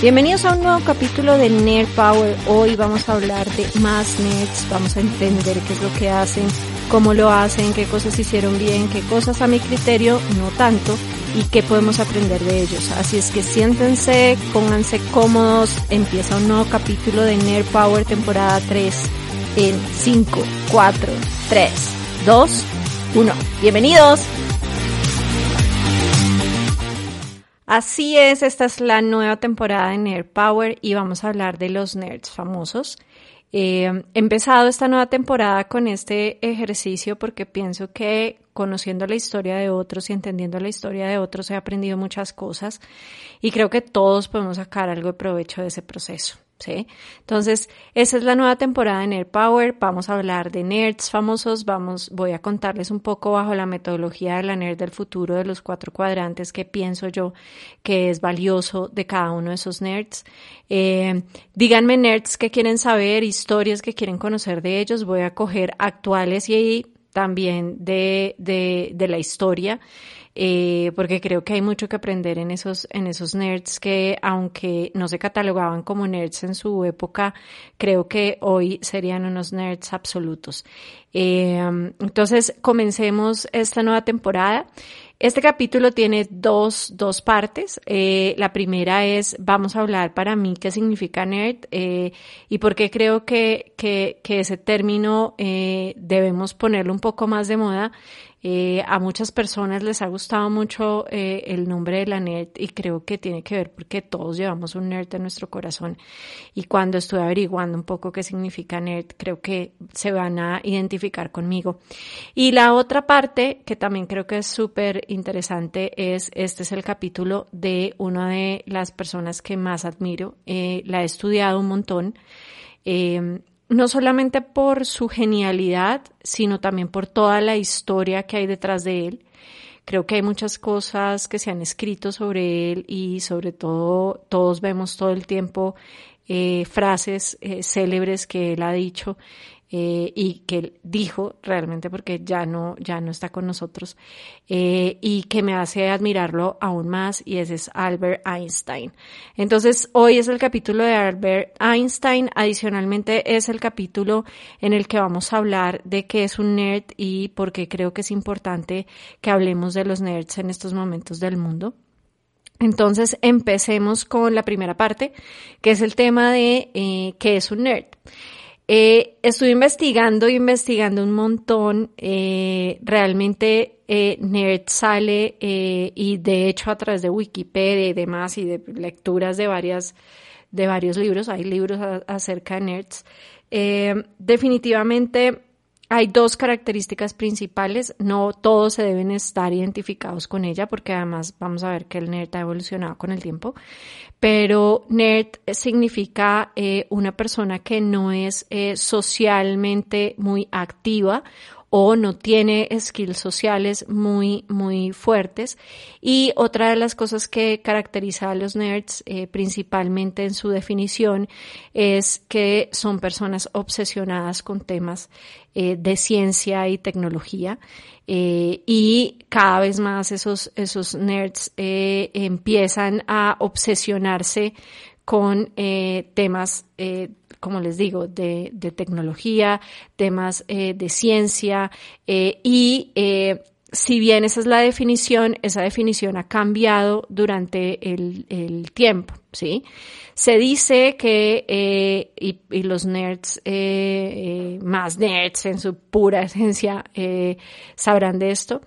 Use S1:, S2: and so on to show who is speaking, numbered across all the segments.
S1: Bienvenidos a un nuevo capítulo de Nerd Power. Hoy vamos a hablar de más nerds, vamos a entender qué es lo que hacen, cómo lo hacen, qué cosas hicieron bien, qué cosas a mi criterio no tanto y qué podemos aprender de ellos. Así es que siéntense, pónganse cómodos, empieza un nuevo capítulo de Nerd Power temporada 3 en 5, 4, 3, 2, 1. Bienvenidos. Así es, esta es la nueva temporada de Nerd Power y vamos a hablar de los nerds famosos. Eh, he empezado esta nueva temporada con este ejercicio porque pienso que conociendo la historia de otros y entendiendo la historia de otros he aprendido muchas cosas y creo que todos podemos sacar algo de provecho de ese proceso. Entonces, esa es la nueva temporada de Nerd Power. Vamos a hablar de nerds famosos. Vamos, voy a contarles un poco bajo la metodología de la nerd del futuro de los cuatro cuadrantes que pienso yo que es valioso de cada uno de esos nerds. Eh, díganme nerds que quieren saber, historias que quieren conocer de ellos. Voy a coger actuales y también de, de, de la historia eh, porque creo que hay mucho que aprender en esos, en esos nerds que, aunque no se catalogaban como nerds en su época, creo que hoy serían unos nerds absolutos. Eh, entonces, comencemos esta nueva temporada. Este capítulo tiene dos, dos partes. Eh, la primera es, vamos a hablar para mí qué significa nerd y por qué creo que, que, que ese término debemos ponerlo un poco más de moda. Eh, a muchas personas les ha gustado mucho eh, el nombre de la nerd y creo que tiene que ver porque todos llevamos un nerd en nuestro corazón. Y cuando estuve averiguando un poco qué significa nerd, creo que se van a identificar conmigo. Y la otra parte que también creo que es súper interesante es, este es el capítulo de una de las personas que más admiro. Eh, la he estudiado un montón. No solamente por su genialidad, sino también por toda la historia que hay detrás de él. Creo que hay muchas cosas que se han escrito sobre él y sobre todo todos vemos todo el tiempo eh, frases eh, célebres que él ha dicho eh, y que dijo realmente porque ya no, ya no está con nosotros eh, y que me hace admirarlo aún más y ese es Albert Einstein. Entonces hoy es el capítulo de Albert Einstein, adicionalmente es el capítulo en el que vamos a hablar de qué es un nerd y por qué creo que es importante que hablemos de los nerds en estos momentos del mundo. Entonces empecemos con la primera parte, que es el tema de eh, qué es un nerd. Eh, estuve investigando investigando un montón. Eh, realmente eh, Nerd sale eh, y de hecho a través de Wikipedia y demás y de lecturas de varias de varios libros, hay libros acerca de nerds. Eh, definitivamente hay dos características principales, no todos se deben estar identificados con ella porque además vamos a ver que el nerd ha evolucionado con el tiempo, pero nerd significa eh, una persona que no es eh, socialmente muy activa o no tiene skills sociales muy, muy fuertes. Y otra de las cosas que caracteriza a los nerds, eh, principalmente en su definición, es que son personas obsesionadas con temas eh, de ciencia y tecnología. Eh, y cada vez más esos, esos nerds empiezan a obsesionarse con temas, como les digo, de, de tecnología, temas eh, de ciencia y si bien esa es la definición, esa definición ha cambiado durante el, el tiempo, ¿sí? Se dice que, eh, y, y, los nerds, eh, eh, más nerds en su pura esencia, sabrán de esto,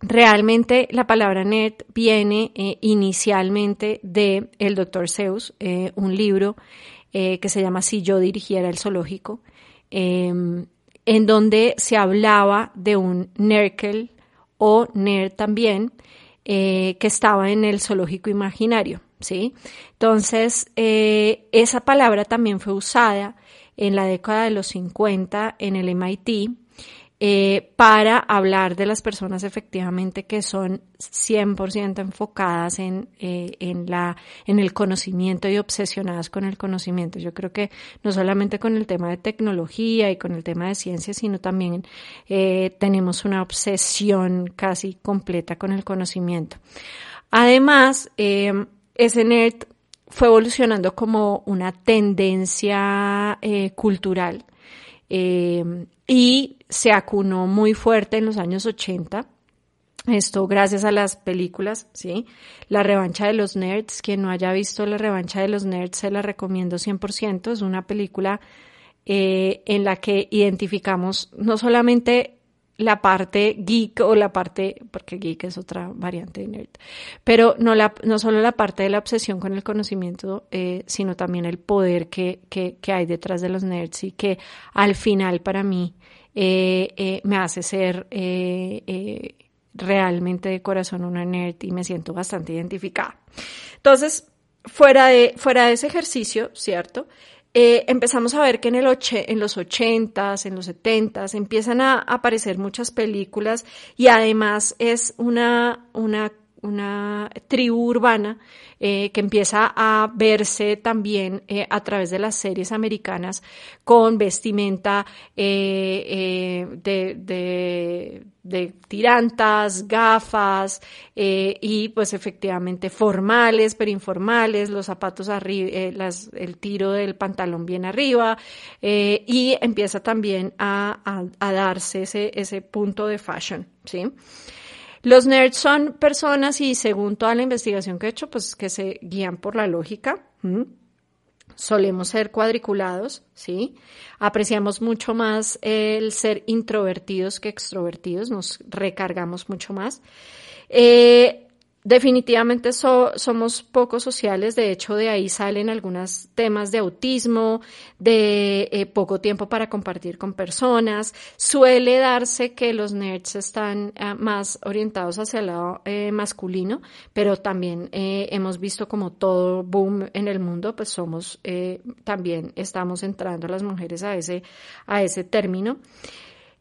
S1: Realmente la palabra nerd viene eh, inicialmente de el Dr. Zeus, eh, un libro eh, que se llama Si yo dirigiera el zoológico, em, en donde se hablaba de un Nerkel o nerd también, que estaba en el zoológico imaginario, ¿sí? Entonces, esa palabra también fue usada en la década de los 50 en el MIT eh, para hablar de las personas efectivamente que son 100% enfocadas en, eh, en, la, en el conocimiento y obsesionadas con el conocimiento. Yo creo que no solamente con el tema de tecnología y con el tema de ciencia, sino también eh, tenemos una obsesión casi completa con el conocimiento. Además, eh, nerd fue evolucionando como una tendencia eh, cultural eh, y se acunó muy fuerte en los años 80. Esto gracias a las películas, ¿sí? La revancha de los nerds, quien no haya visto la revancha de los nerds se la recomiendo 100%. Es una película eh, en la que identificamos no solamente la parte geek o la parte, porque geek es otra variante de nerd, pero no, la, no solo la parte de la obsesión con el conocimiento, eh, sino también el poder que, que, que, hay detrás de los nerds y que al final para mí eh, eh, me hace ser eh, realmente de corazón una nerd y me siento bastante identificada. Entonces, fuera de, fuera de ese ejercicio, ¿cierto? Empezamos a ver que en, el en los 80s, en los 70s, empiezan a aparecer muchas películas y además es una, una una tribu urbana eh, que empieza a verse también eh, a través de las series americanas con vestimenta eh, de, de, tirantas, gafas y pues efectivamente formales pero informales, los zapatos arriba, el tiro del pantalón bien arriba y empieza también a, a, a darse ese, ese punto de fashion, ¿sí? Los nerds son personas y según toda la investigación que he hecho, pues que se guían por la lógica. Solemos ser cuadriculados, ¿sí? Apreciamos mucho más el ser introvertidos que extrovertidos, nos recargamos mucho más. Eh, Definitivamente somos poco sociales, de hecho de ahí salen algunos temas de autismo, de eh, poco tiempo para compartir con personas. Suele darse que los nerds están eh, más orientados hacia el lado eh, masculino, pero también hemos visto como todo boom en el mundo, pues somos, también estamos entrando las mujeres a ese, a ese término.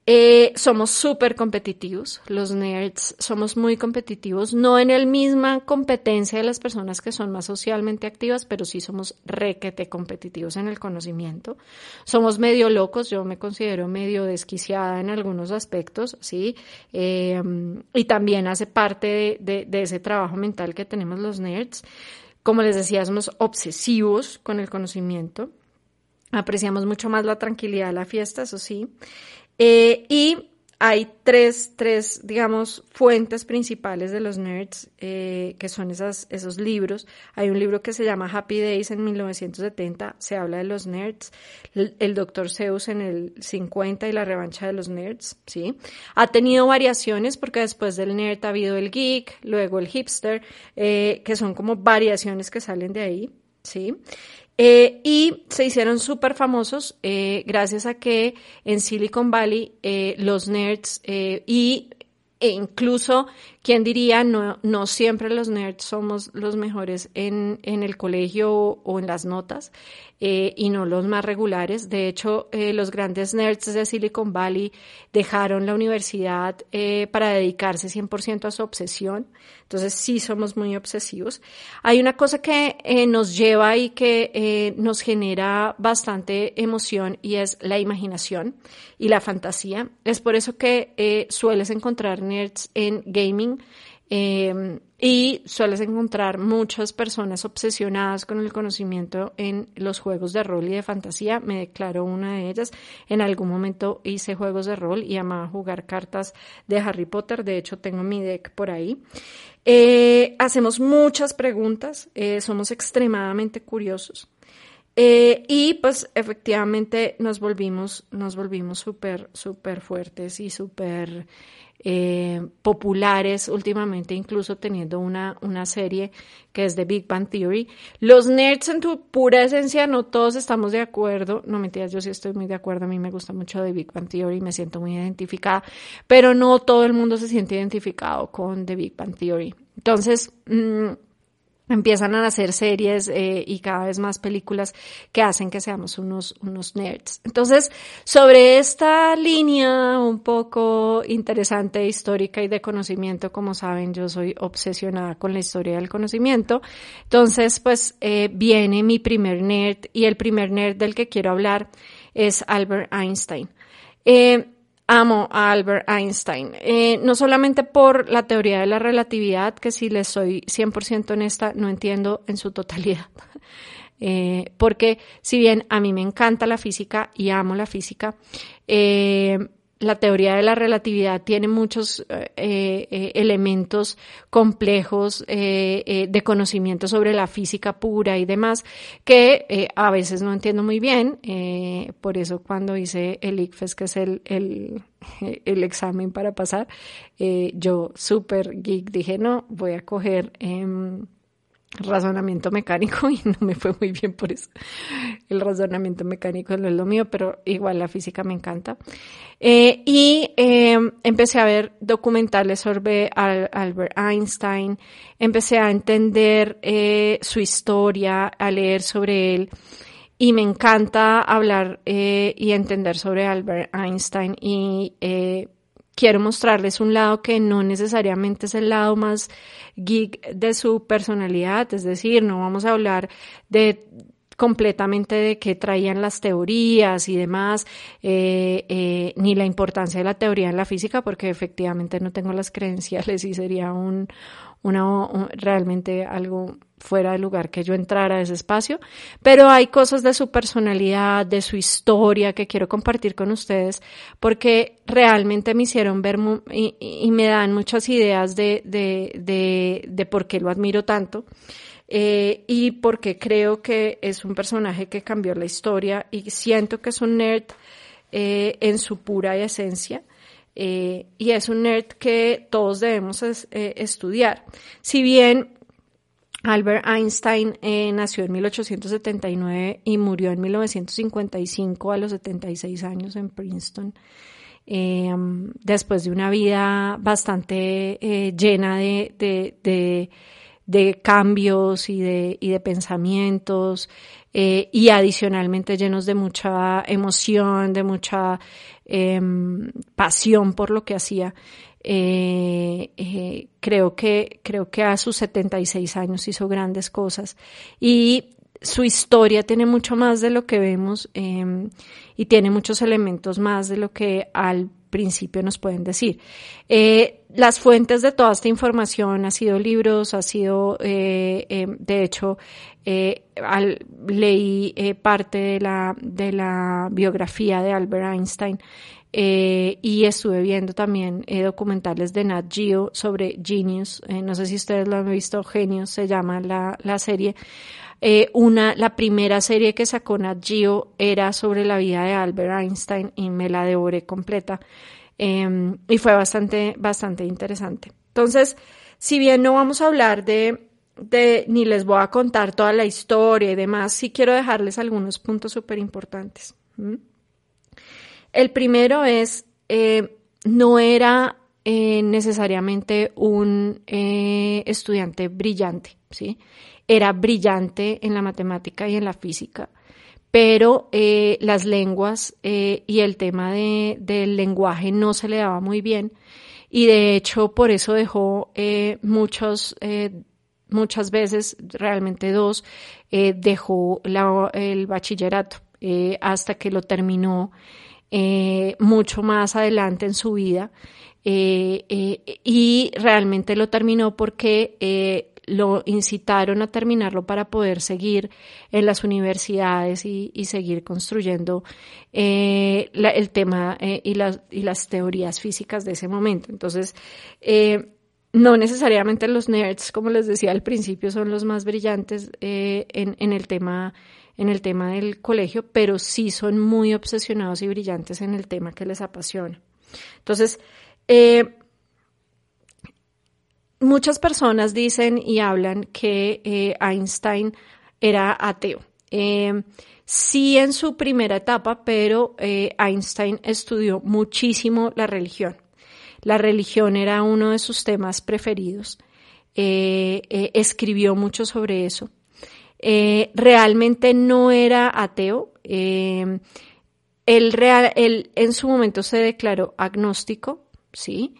S1: Eh, somos súper competitivos, los nerds somos muy competitivos, no en el misma competencia de las personas que son más socialmente activas, pero sí somos requete competitivos en el conocimiento. Somos medio locos, yo me considero medio desquiciada en algunos aspectos, ¿sí? Eh, y también hace parte de ese trabajo mental que tenemos los nerds. Como les decía, somos obsesivos con el conocimiento. Apreciamos mucho más la tranquilidad de la fiesta, eso sí. Eh, y hay tres, tres, digamos, fuentes principales de los nerds, eh, que son esas, esos libros. Hay un libro que se llama Happy Days en 1970, se habla de los nerds. El, el Dr. Zeus en el 50 y la revancha de los nerds, ¿sí? Ha tenido variaciones porque después del nerd ha habido el geek, luego el hipster, eh, que son como variaciones que salen de ahí, ¿sí? Eh, y se hicieron súper famosos eh, gracias a que en Silicon Valley eh, los nerds y e incluso, ¿quién diría? No, no siempre los nerds somos los mejores en, en el colegio o, en las notas eh, y no los más regulares. De hecho, eh, los grandes nerds de Silicon Valley dejaron la universidad eh, para dedicarse 100% a su obsesión. Entonces, sí somos muy obsesivos. Hay una cosa que nos lleva y que nos genera bastante emoción y es la imaginación y la fantasía. Es por eso que sueles encontrar nerds en gaming. Eh, y sueles encontrar muchas personas obsesionadas con el conocimiento en los juegos de rol y de fantasía. Me declaro una de ellas. En algún momento hice juegos de rol y amaba jugar cartas de Harry Potter. De hecho, tengo mi deck por ahí. Eh, hacemos muchas preguntas. Eh, somos extremadamente curiosos. Eh, y pues efectivamente nos volvimos, nos volvimos súper, súper fuertes y súper eh, populares últimamente, incluso teniendo una, una serie que es de Big Bang Theory. Los nerds en tu pura esencia, no todos estamos de acuerdo, no mentiras, yo sí estoy muy de acuerdo, a mí me gusta mucho de Big Bang Theory, me siento muy identificada, pero no todo el mundo se siente identificado con The Big Bang Theory. Entonces, mmm, empiezan a hacer series eh, y cada vez más películas que hacen que seamos unos, unos nerds. Entonces, sobre esta línea un poco interesante, histórica y de conocimiento, como saben, yo soy obsesionada con la historia del conocimiento. Entonces, pues eh, viene mi primer nerd y el primer nerd del que quiero hablar es Albert Einstein. Eh, amo a Albert Einstein, eh, no solamente por la teoría de la relatividad, que si les soy 100% honesta, no entiendo en su totalidad. Eh, porque si bien a mí me encanta la física y amo la física, eh, la teoría de la relatividad tiene muchos eh, eh, elementos complejos eh, de conocimiento sobre la física pura y demás que a veces no entiendo muy bien. por eso cuando hice el ICFES, que es el, el, el examen para pasar, yo súper geek dije, no, voy a coger em, razonamiento mecánico y no me fue muy bien por eso. El razonamiento mecánico no es lo mío, pero igual la física me encanta. Eh, y em, empecé a ver documentales sobre Albert Einstein, empecé a entender eh, su historia, a leer sobre él. Y me encanta hablar eh, y entender sobre Albert Einstein y quiero mostrarles un lado que no necesariamente es el lado más geek de su personalidad, es decir, no vamos a hablar de completamente de qué traían las teorías y demás, eh, eh, ni la importancia de la teoría en la física, porque efectivamente no tengo las credenciales y sería un, una, realmente algo fuera de lugar que yo entrara a ese espacio, pero hay cosas de su personalidad, de su historia que quiero compartir con ustedes porque realmente me hicieron ver y, me dan muchas ideas de, de, de, por qué lo admiro tanto. Eh, y porque creo que es un personaje que cambió la historia y siento que es un nerd eh, en su pura esencia. Eh, y es un nerd que todos debemos estudiar. Si bien Albert Einstein nació en 1879 y murió en 1955 a los 76 años en Princeton, después de una vida bastante llena de, cambios y de, y de pensamientos y adicionalmente llenos de mucha emoción, de mucha Em, pasión por lo que hacía. Eh, eh, creo que creo que a sus 76 años hizo grandes cosas y su historia tiene mucho más de lo que vemos em, y tiene muchos elementos más de lo que al principio nos pueden decir. Eh, las fuentes de toda esta información ha sido libros, ha sido, em, de hecho, al, leí parte de la, de la biografía de Albert Einstein eh, y estuve viendo también eh, documentales de Nat Geo sobre Genius. Eh, no sé si ustedes lo han visto, Genius se llama la, la serie. Una, la primera serie que sacó Nat Geo era sobre la vida de Albert Einstein y me la devoré completa. Em, y fue bastante, bastante interesante. Entonces, si bien no vamos a hablar de, de, ni les voy a contar toda la historia y demás, sí quiero dejarles algunos puntos súper importantes. El primero es, eh, no era eh, necesariamente un eh, estudiante brillante, ¿sí? Era brillante en la matemática y en la física, pero las lenguas y el tema del lenguaje no se le daba muy bien y de hecho por eso dejó muchos muchas veces, realmente dos, dejó el bachillerato hasta que lo terminó eh, mucho más adelante en su vida eh, eh, y realmente lo terminó porque lo incitaron a terminarlo para poder seguir en las universidades y, seguir construyendo el tema y, las, y las teorías físicas de ese momento. Entonces, no necesariamente los nerds, como les decía al principio, son los más brillantes en, en, el tema en el tema del colegio, pero sí son muy obsesionados y brillantes en el tema que les apasiona. Entonces, eh, muchas personas dicen y hablan que eh, Einstein era ateo. Eh, sí en su primera etapa, pero Einstein estudió muchísimo la religión. La religión era uno de sus temas preferidos. escribió mucho sobre eso. Eh, realmente no era ateo. Eh, él, real, él en su momento se declaró agnóstico, ¿sí?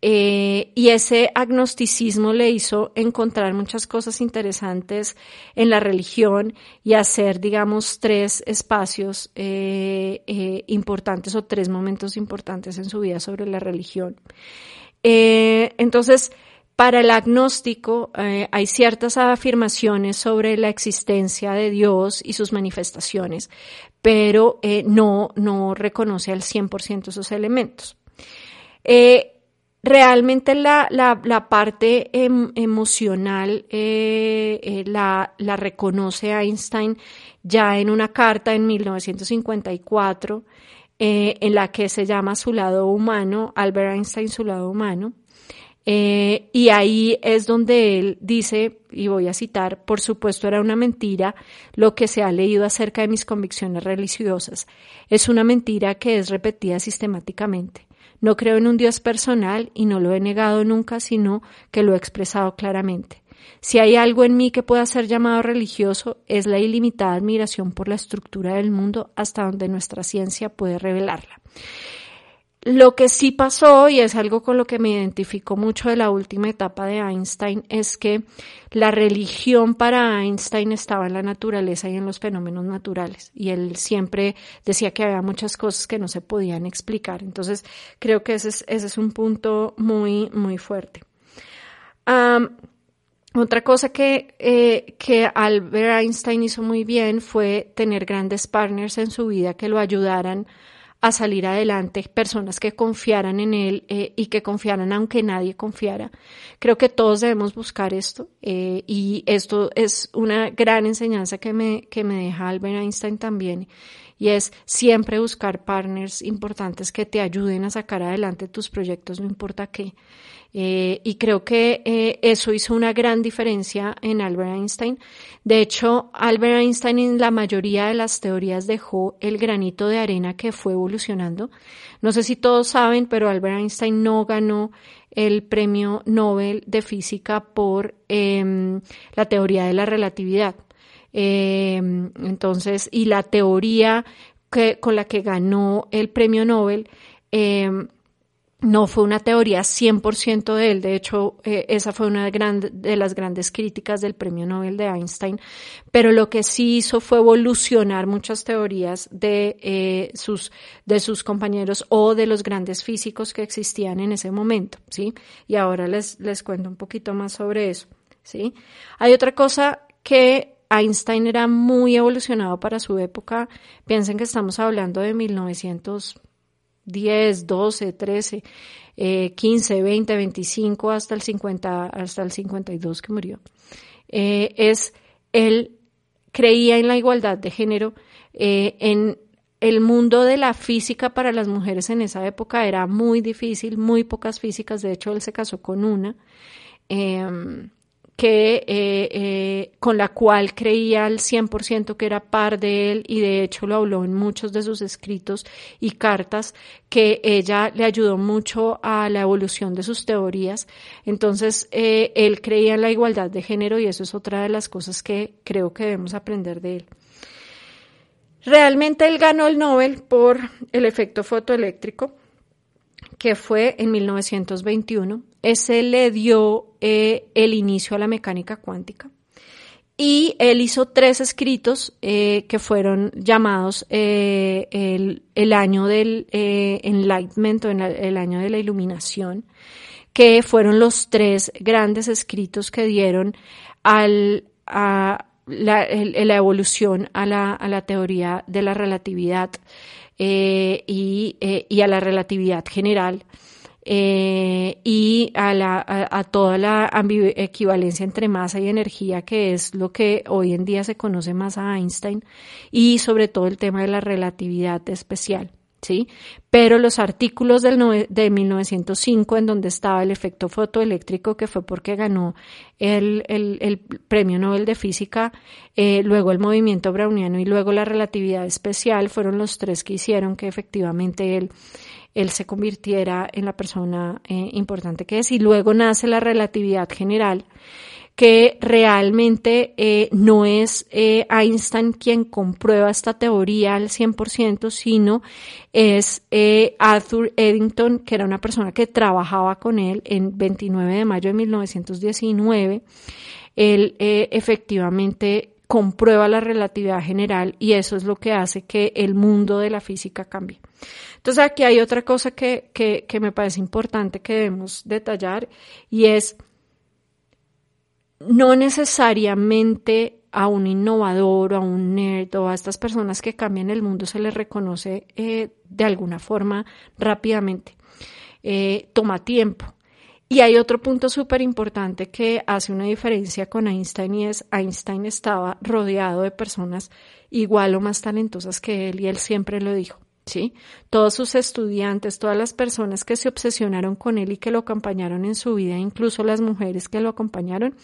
S1: Eh, y ese agnosticismo le hizo encontrar muchas cosas interesantes en la religión y hacer, digamos, tres espacios eh, eh, importantes o tres momentos importantes en su vida sobre la religión. entonces, para el agnóstico hay ciertas afirmaciones sobre la existencia de Dios y sus manifestaciones, pero no, no reconoce al 100% esos elementos. Realmente la, la, parte em, emocional eh, eh, la, la, reconoce Einstein ya en una carta en 1954 eh, en la que se llama su lado humano, Albert Einstein su lado humano. y ahí es donde él dice, y voy a citar, por supuesto era una mentira lo que se ha leído acerca de mis convicciones religiosas. Es una mentira que es repetida sistemáticamente. No creo en un Dios personal y no lo he negado nunca, sino que lo he expresado claramente. Si hay algo en mí que pueda ser llamado religioso, es la ilimitada admiración por la estructura del mundo hasta donde nuestra ciencia puede revelarla. Lo que sí pasó, y es algo con lo que me identifico mucho de la última etapa de Einstein, es que la religión para Einstein estaba en la naturaleza y en los fenómenos naturales. Y él siempre decía que había muchas cosas que no se podían explicar. Entonces, creo que ese es, ese es un punto muy, muy fuerte. otra cosa que, eh, que Albert Einstein hizo muy bien fue tener grandes partners en su vida que lo ayudaran a salir adelante, personas que confiaran en él eh, y que confiaran aunque nadie confiara. Creo que todos debemos buscar esto eh, y esto es una gran enseñanza que me, que me deja Albert Einstein también y es siempre buscar partners importantes que te ayuden a sacar adelante tus proyectos, no importa qué. Eh, y creo que eh, eso hizo una gran diferencia en Albert Einstein. De hecho, Albert Einstein en la mayoría de las teorías dejó el granito de arena que fue evolucionando. No sé si todos saben, pero Albert Einstein no ganó el premio Nobel de Física por em, la teoría de la relatividad. Em, entonces, y la teoría que, con la que ganó el premio Nobel em, no fue una teoría 100% de él, de hecho eh, esa fue una de, las grandes críticas del premio Nobel de Einstein, pero lo que sí hizo fue evolucionar muchas teorías de, eh, sus, de sus compañeros o de los grandes físicos que existían en ese momento, ¿sí? Y ahora les, les cuento un poquito más sobre eso, ¿sí? Hay otra cosa que Einstein era muy evolucionado para su época, piensen que estamos hablando de 1900 10, 12, 13, 15, 20, 25 hasta el 50, hasta el 52 que murió. Eh, es, él creía en la igualdad de género, eh, en el mundo de la física para las mujeres en esa época era muy difícil, muy pocas físicas, de hecho él se casó con una. Em, que, eh, eh, con la cual creía al 100% que era par de él y de hecho lo habló en muchos de sus escritos y cartas que ella le ayudó mucho a la evolución de sus teorías. Entonces, eh, él creía en la igualdad de género y eso es otra de las cosas que creo que debemos aprender de él. Realmente él ganó el Nobel por el efecto fotoeléctrico que fue en 1921. Ese le dio eh, el inicio a la mecánica cuántica. Y él hizo tres escritos eh, que fueron llamados eh, el, año del enlightenment o el año de la iluminación, que fueron los tres grandes escritos que dieron a la, evolución a la, teoría de la relatividad y, a la relatividad general eh, y a, la, a, toda la equivalencia entre masa y energía, que es lo que hoy en día se conoce más a Einstein, y sobre todo el tema de la relatividad especial. ¿Sí? Pero los artículos del de 1905, en donde estaba el efecto fotoeléctrico, que fue porque ganó el, el, premio Nobel de Física, eh, luego el movimiento browniano y luego la relatividad especial, fueron los tres que hicieron que efectivamente él, él se convirtiera en la persona eh, importante que es. Y luego nace la relatividad general que realmente eh, no es eh, Einstein quien comprueba esta teoría al 100%, sino es eh, Arthur Eddington, que era una persona que trabajaba con él en 29 de mayo de 1919. Él efectivamente comprueba la relatividad general y eso es lo que hace que el mundo de la física cambie. Entonces aquí hay otra cosa que, que, que me parece importante que debemos detallar y es no necesariamente a un innovador o a un nerd o a estas personas que cambian el mundo se les reconoce eh, de alguna forma rápidamente. Eh, toma tiempo. Y hay otro punto súper importante que hace una diferencia con Einstein y es Einstein estaba rodeado de personas igual o más talentosas que él y él siempre lo dijo. Todos sus estudiantes, todas las personas que se obsesionaron con él y que lo acompañaron en su vida, incluso las mujeres que lo acompañaron,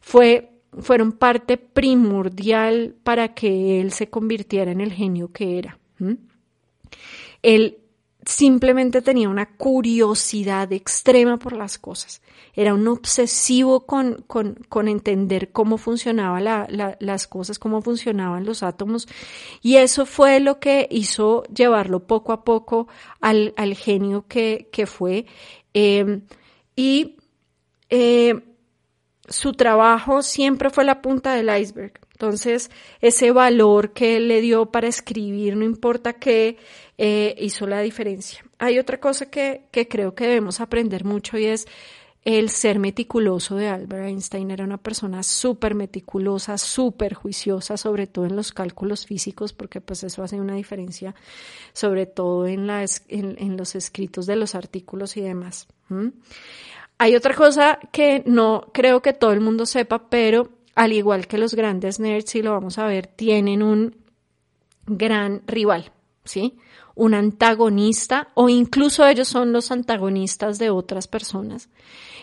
S1: fue, fueron parte primordial para que él se convirtiera en el genio que era. Él simplemente tenía una curiosidad extrema por las cosas. Era un obsesivo con, con, entender cómo funcionaban las cosas, cómo funcionaban los átomos. Y eso fue lo que hizo llevarlo poco a poco al, genio que, fue. Em, y eh, su trabajo siempre fue la punta del iceberg. Entonces, ese valor que le dio para escribir, no importa qué, eh, hizo la diferencia. Hay otra cosa que, que creo que debemos aprender mucho y es el ser meticuloso de Albert Einstein. Era una persona súper meticulosa, súper juiciosa, sobre todo en los cálculos físicos, porque pues eso hace una diferencia, sobre todo en, las, en, los escritos de los artículos y demás. Hay otra cosa que no creo que todo el mundo sepa, pero al igual que los grandes nerds, y lo vamos a ver, tienen un gran rival, ¿sí? Un antagonista o incluso ellos son los antagonistas de otras personas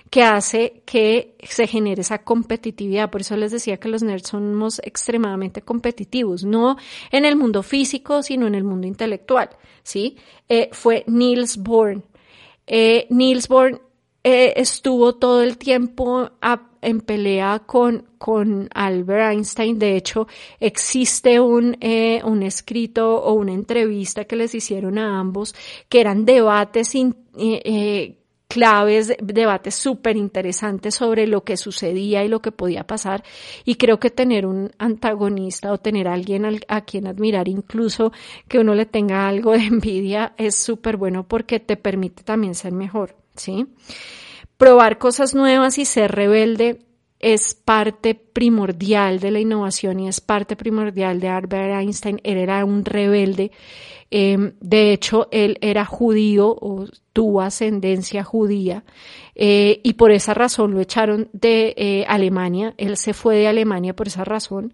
S1: que hace que se genere esa competitividad. Por eso les decía que los nerds somos extremadamente competitivos, no en el mundo físico, sino en el mundo intelectual, ¿sí? Eh, fue Niels Bohr. Eh, Niels Bohr eh, estuvo todo el tiempo en pelea con, con Albert Einstein. De hecho, existe un, eh, un escrito o una entrevista que les hicieron a ambos, que eran debates eh, claves, debates súper interesantes sobre lo que sucedía y lo que podía pasar. Y creo que tener un antagonista o tener a alguien a quien admirar, incluso que uno le tenga algo de envidia, es súper bueno porque te permite también ser mejor. ¿Sí? Probar cosas nuevas y ser rebelde es parte primordial de la innovación y es parte primordial de Albert Einstein. Él era un rebelde. Em, de hecho, él era judío o tuvo ascendencia judía eh, y por esa razón lo echaron de eh, Alemania. Él se fue de Alemania por esa razón.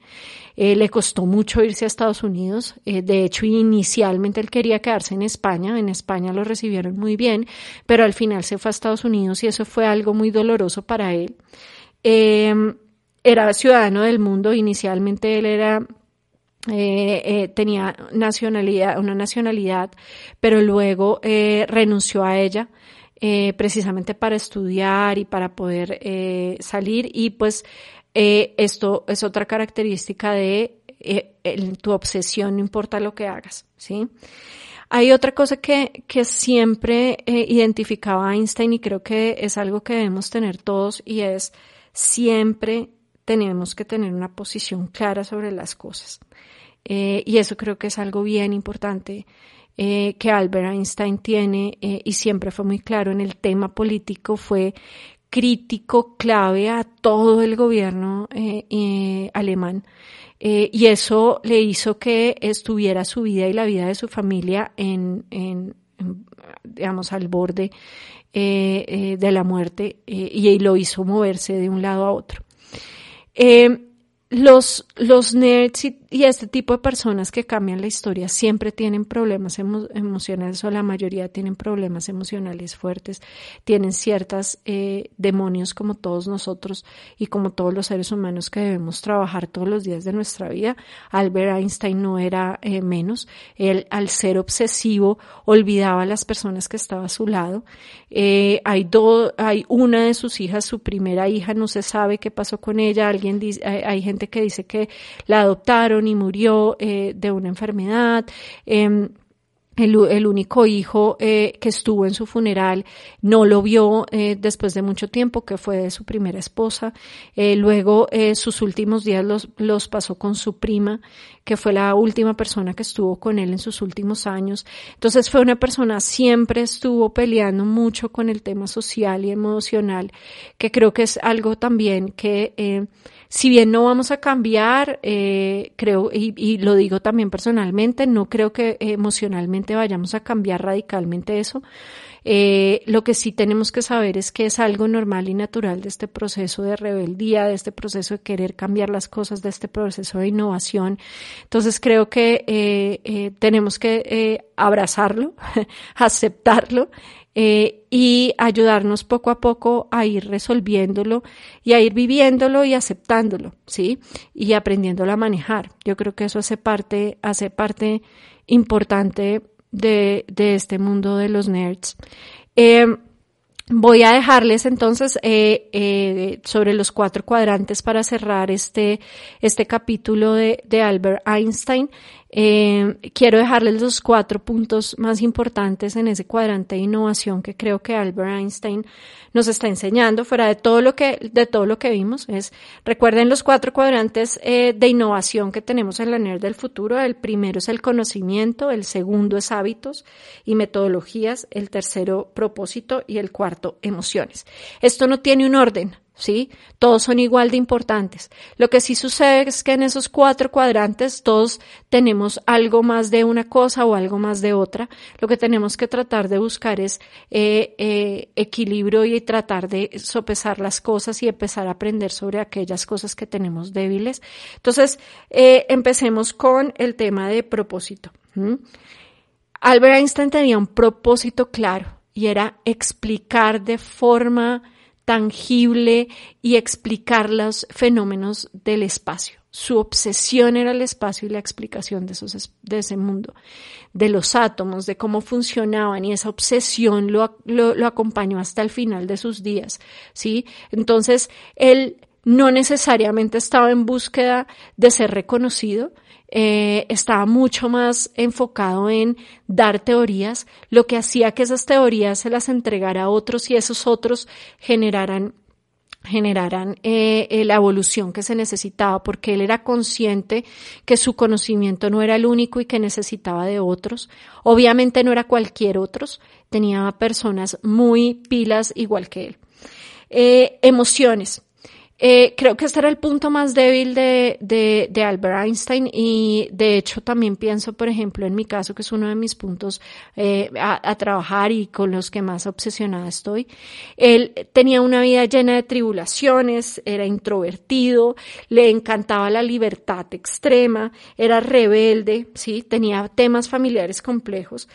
S1: Eh, le costó mucho irse a Estados Unidos. de hecho, inicialmente él quería quedarse en España. En España lo recibieron muy bien, pero al final se fue a Estados Unidos y eso fue algo muy doloroso para él. Em, era ciudadano del mundo, inicialmente él era eh, eh, tenía nacionalidad, una nacionalidad, pero luego eh, renunció a ella precisamente para estudiar y para poder salir y pues esto es otra característica de tu obsesión, no importa lo que hagas, ¿sí? Hay otra cosa que, que siempre identificaba Einstein y creo que es algo que debemos tener todos y es siempre tenemos que tener una posición clara sobre las cosas. Eh, y eso creo que es algo bien importante eh, que Albert Einstein tiene eh, y siempre fue muy claro en el tema político, fue crítico clave a todo el gobierno alemán. y eso le hizo que estuviera su vida y la vida de su familia en, en digamos, al borde eh, eh, de la muerte eh, y lo hizo moverse de un lado a otro. Los, los nerds, y este tipo de personas que cambian la historia siempre tienen problemas emocionales o la mayoría tienen problemas emocionales fuertes, tienen ciertas eh, demonios como todos nosotros y como todos los seres humanos que debemos trabajar todos los días de nuestra vida. Albert Einstein no era eh, menos. Él, al ser obsesivo, olvidaba a las personas que estaba a su lado. Eh, hay, dos, hay una de sus hijas, su primera hija, no se sabe qué pasó con ella. Alguien dice, hay, gente que dice que la adoptaron y murió eh, de una enfermedad. Em, el, único hijo eh, que estuvo en su funeral no lo vio eh, después de mucho tiempo, que fue de su primera esposa. Eh, luego sus últimos días los, los pasó con su prima, que fue la última persona que estuvo con él en sus últimos años. Entonces fue una persona, siempre estuvo peleando mucho con el tema social y emocional, que creo que es algo también que si bien no vamos a cambiar, eh, creo, y, lo digo también personalmente, no creo que emocionalmente vayamos a cambiar radicalmente eso. Eh, lo que sí tenemos que saber es que es algo normal y natural de este proceso de rebeldía, de este proceso de querer cambiar las cosas, de este proceso de innovación. Entonces creo que eh, tenemos que abrazarlo, aceptarlo eh, y ayudarnos poco a poco a ir resolviéndolo y a ir viviéndolo y aceptándolo, ¿sí? Y aprendiéndolo a manejar. Yo creo que eso hace parte, hace parte importante de, de este mundo de los nerds. Eh, Voy a dejarles entonces eh, sobre los cuatro cuadrantes para cerrar este, este capítulo de, de Albert Einstein. Eh, quiero dejarles los cuatro puntos más importantes en ese cuadrante de innovación que creo que Albert Einstein nos está enseñando, fuera de todo lo que, de todo lo que vimos. Es, recuerden los cuatro cuadrantes eh, de innovación que tenemos en la NER del futuro. El primero es el conocimiento, el segundo es hábitos y metodologías, el tercero propósito y el cuarto emociones. Esto no tiene un orden. ¿Sí? Todos son igual de importantes. Lo que sí sucede es que en esos cuatro cuadrantes todos tenemos algo más de una cosa o algo más de otra. Lo que tenemos que tratar de buscar es eh, eh, equilibrio y tratar de sopesar las cosas y empezar a aprender sobre aquellas cosas que tenemos débiles. Entonces, eh, empecemos con el tema de propósito. Albert Einstein tenía un propósito claro y era explicar de forma tangible y explicar los fenómenos del espacio. Su obsesión era el espacio y la explicación de, esos, de ese mundo, de los átomos, de cómo funcionaban y esa obsesión lo, lo acompañó hasta el final de sus días, ¿sí? Entonces, él no necesariamente estaba en búsqueda de ser reconocido, eh, estaba mucho más enfocado en dar teorías, lo que hacía que esas teorías se las entregara a otros y esos otros generaran generaran eh, eh, la evolución que se necesitaba, porque él era consciente que su conocimiento no era el único y que necesitaba de otros. Obviamente no era cualquier otros, tenía personas muy pilas igual que él. emociones. Eh, creo que este era el punto más débil de, de, de, Albert Einstein y de hecho también pienso, por ejemplo, en mi caso, que es uno de mis puntos eh, a, a, trabajar y con los que más obsesionada estoy. Él tenía una vida llena de tribulaciones, era introvertido, le encantaba la libertad extrema, era rebelde, sí, tenía temas familiares complejos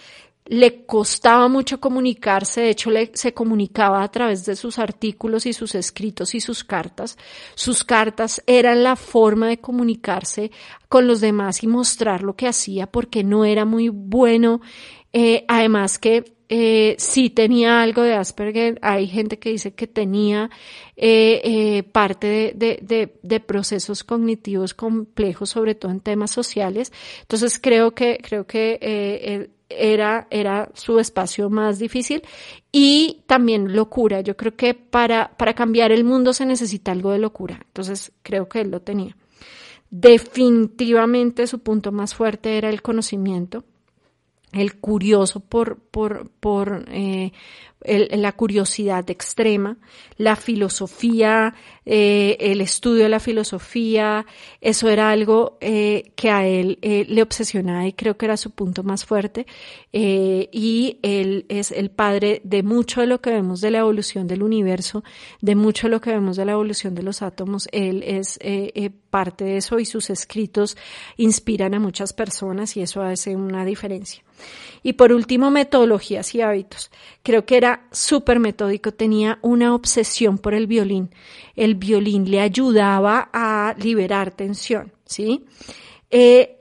S1: le costaba mucho comunicarse, de hecho le, se comunicaba a través de sus artículos y sus escritos y sus cartas. Sus cartas eran la forma de comunicarse con los demás y mostrar lo que hacía porque no era muy bueno. Eh, además que eh, sí tenía algo de Asperger, hay gente que dice que tenía eh, eh parte de, de, de, procesos cognitivos complejos, sobre todo en temas sociales. Entonces creo que, creo que eh, era, era su espacio más difícil y también locura. Yo creo que para, para cambiar el mundo se necesita algo de locura. Entonces creo que él lo tenía. Definitivamente su punto más fuerte era el conocimiento, el curioso por, por, por, eh, la curiosidad extrema, la filosofía, eh, el estudio de la filosofía, eso era algo eh, que a él eh, le obsesionaba y creo que era su punto más fuerte. y él es el padre de mucho de lo que vemos de la evolución del universo, de mucho de lo que vemos de la evolución de los átomos. Él es parte de eso y sus escritos inspiran a muchas personas y eso hace una diferencia. Y por último, metodologías y hábitos. Creo que era súper metódico, tenía una obsesión por el violín. El violín le ayudaba a liberar tensión, ¿sí? Eh,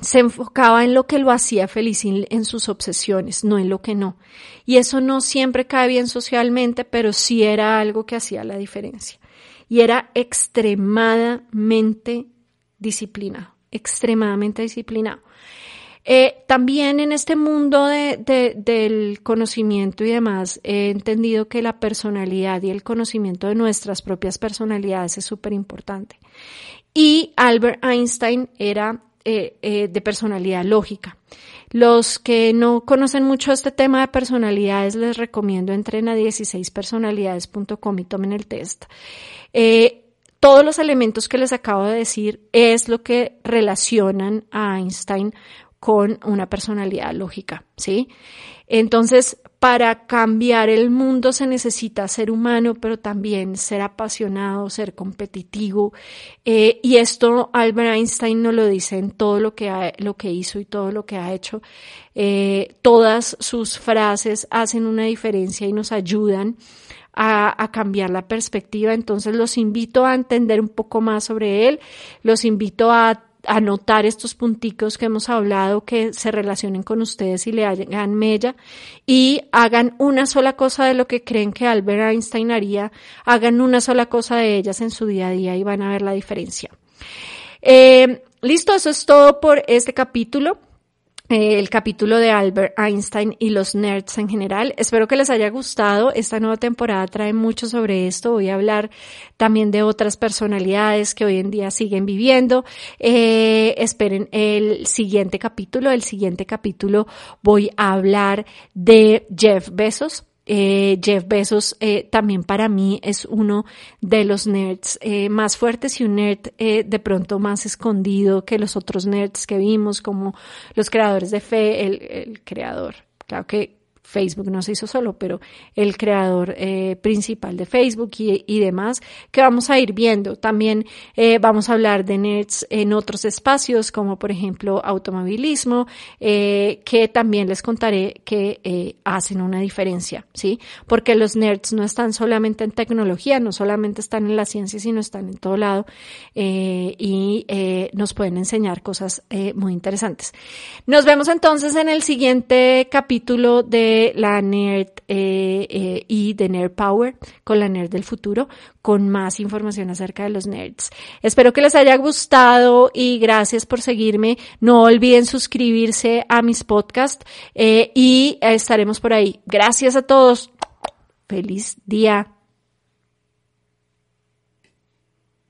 S1: se enfocaba en lo que lo hacía feliz en sus obsesiones, no en lo que no. Y eso no siempre cae bien socialmente, pero sí era algo que hacía la diferencia. Y era extremadamente disciplinado, extremadamente disciplinado. Eh, también en este mundo del conocimiento y demás, he entendido que la personalidad y el conocimiento de nuestras propias personalidades es súper importante. Y Albert Einstein era eh, eh, de personalidad lógica. Los que no conocen mucho este tema de personalidades, les recomiendo entren a 16personalidades.com y tomen el test. Todos los elementos que les acabo de decir es lo que relacionan a Einstein con una personalidad lógica, ¿sí? Entonces, para cambiar el mundo se necesita ser humano, pero también ser apasionado, ser competitivo. Eh, y esto Albert Einstein nos lo dice en todo lo que, lo que hizo y todo lo que ha hecho. Eh, todas sus frases hacen una diferencia y nos ayudan a, cambiar la perspectiva. Entonces los invito a entender un poco más sobre él, los invito a anotar estos punticos que hemos hablado que se relacionen con ustedes y le hagan mella y hagan una sola cosa de lo que creen que Albert Einstein haría, hagan una sola cosa de ellas en su día a día y van a ver la diferencia. Eh, listo, eso es todo por este capítulo. Eh, el capítulo de Albert Einstein y los nerds en general. Espero que les haya gustado. Esta nueva temporada trae mucho sobre esto. Voy a hablar también de otras personalidades que hoy en día siguen viviendo. Eh, esperen el siguiente capítulo. El siguiente capítulo voy a hablar de Jeff Bezos. Eh, Jeff Bezos eh, también para mí es uno de los nerds eh, más fuertes y un nerd eh, de pronto más escondido que los otros nerds que vimos, como los creadores de fe, el, el creador. Claro que Facebook no se hizo solo, pero el creador eh, principal de Facebook y, demás, que vamos a ir viendo. También eh, vamos a hablar de nerds en otros espacios, como por ejemplo automovilismo, eh, que también les contaré que hacen una diferencia, ¿sí? Porque los nerds no están solamente en tecnología, no solamente están en la ciencia, sino están en todo lado y nos pueden enseñar cosas muy interesantes. Nos vemos entonces en el siguiente capítulo la Nerd eh, eh, y de Nerd Power con la Nerd del futuro con más información acerca de los nerds. Espero que les haya gustado y gracias por seguirme. No olviden suscribirse a mis podcasts eh, y estaremos por ahí. Gracias a todos. Feliz día.